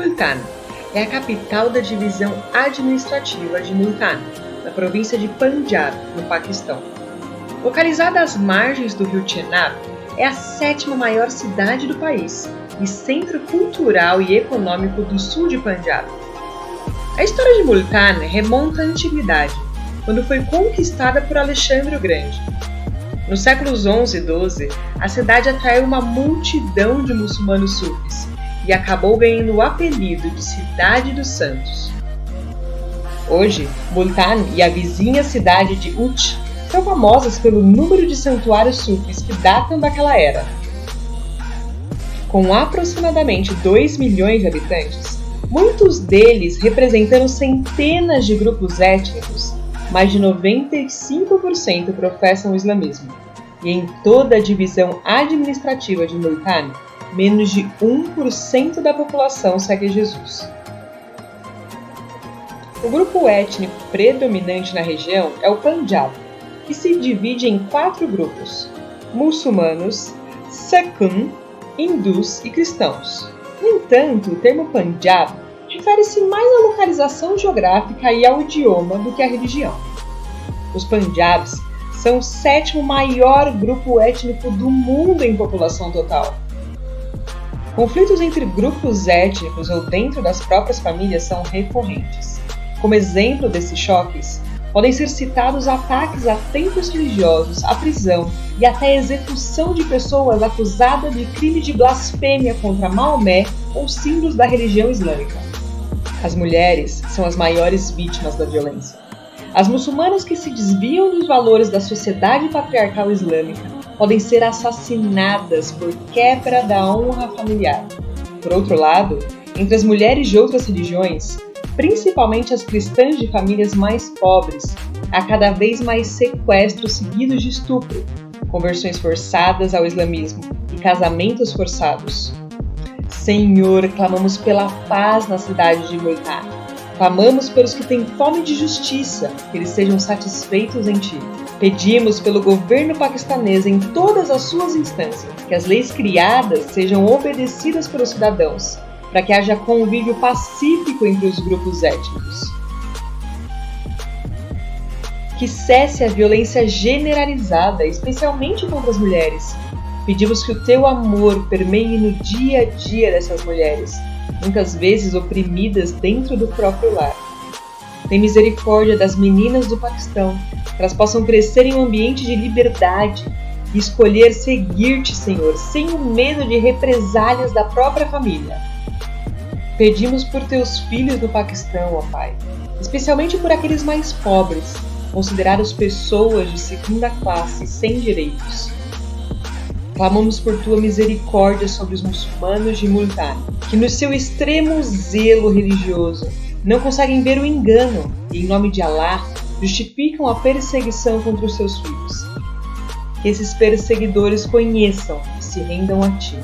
Multan é a capital da divisão administrativa de Multan, na província de Punjab, no Paquistão. Localizada às margens do rio Chenab, é a sétima maior cidade do país e centro cultural e econômico do sul de Punjab. A história de Multan remonta à antiguidade, quando foi conquistada por Alexandre o Grande. Nos séculos 11 e 12, a cidade atraiu uma multidão de muçulmanos sufis e acabou ganhando o apelido de Cidade dos Santos. Hoje, Multan e a vizinha cidade de Uch são famosas pelo número de santuários sufis que datam daquela era. Com aproximadamente 2 milhões de habitantes, muitos deles representando centenas de grupos étnicos, mais de 95% professam o islamismo. E em toda a divisão administrativa de Multan, menos de 1% da população segue Jesus. O grupo étnico predominante na região é o Punjab, que se divide em quatro grupos: muçulmanos, Sekun, hindus e cristãos. No entanto, o termo Punjab difere-se mais à localização geográfica e ao idioma do que à religião. Os Punjabs são o sétimo maior grupo étnico do mundo em população total. Conflitos entre grupos étnicos ou dentro das próprias famílias são recorrentes. Como exemplo desses choques, podem ser citados ataques a templos religiosos, a prisão e até a execução de pessoas acusadas de crime de blasfêmia contra Maomé ou símbolos da religião islâmica. As mulheres são as maiores vítimas da violência. As muçulmanas que se desviam dos valores da sociedade patriarcal islâmica podem ser assassinadas por quebra da honra familiar. Por outro lado, entre as mulheres de outras religiões, principalmente as cristãs de famílias mais pobres, há cada vez mais sequestros seguidos de estupro, conversões forçadas ao islamismo e casamentos forçados. Senhor, clamamos pela paz na cidade de Multan. Clamamos pelos que têm fome de justiça, que eles sejam satisfeitos em Ti. Pedimos pelo governo paquistanês em todas as suas instâncias, que as leis criadas sejam obedecidas pelos cidadãos para que haja convívio pacífico entre os grupos étnicos. Que cesse a violência generalizada, especialmente contra as mulheres. Pedimos que o teu amor permeie no dia a dia dessas mulheres, muitas vezes oprimidas dentro do próprio lar. Tem misericórdia das meninas do Paquistão, que elas possam crescer em um ambiente de liberdade e escolher seguir-te, Senhor, sem o medo de represálias da própria família. Pedimos por teus filhos do Paquistão, ó Pai, especialmente por aqueles mais pobres, considerados pessoas de segunda classe sem direitos. Clamamos por tua misericórdia sobre os muçulmanos de Multan, que no seu extremo zelo religioso não conseguem ver o engano e, em nome de Alá, justificam a perseguição contra os seus filhos. Que esses perseguidores conheçam e se rendam a ti.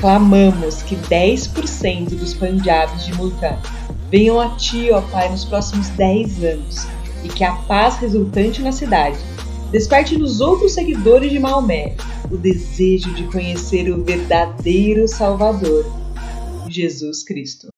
Clamamos que 10% dos Punjabs de Multan venham a Ti, ó Pai, nos próximos 10 anos e que a paz resultante na cidade desperte nos outros seguidores de Maomé o desejo de conhecer o verdadeiro Salvador, Jesus Cristo.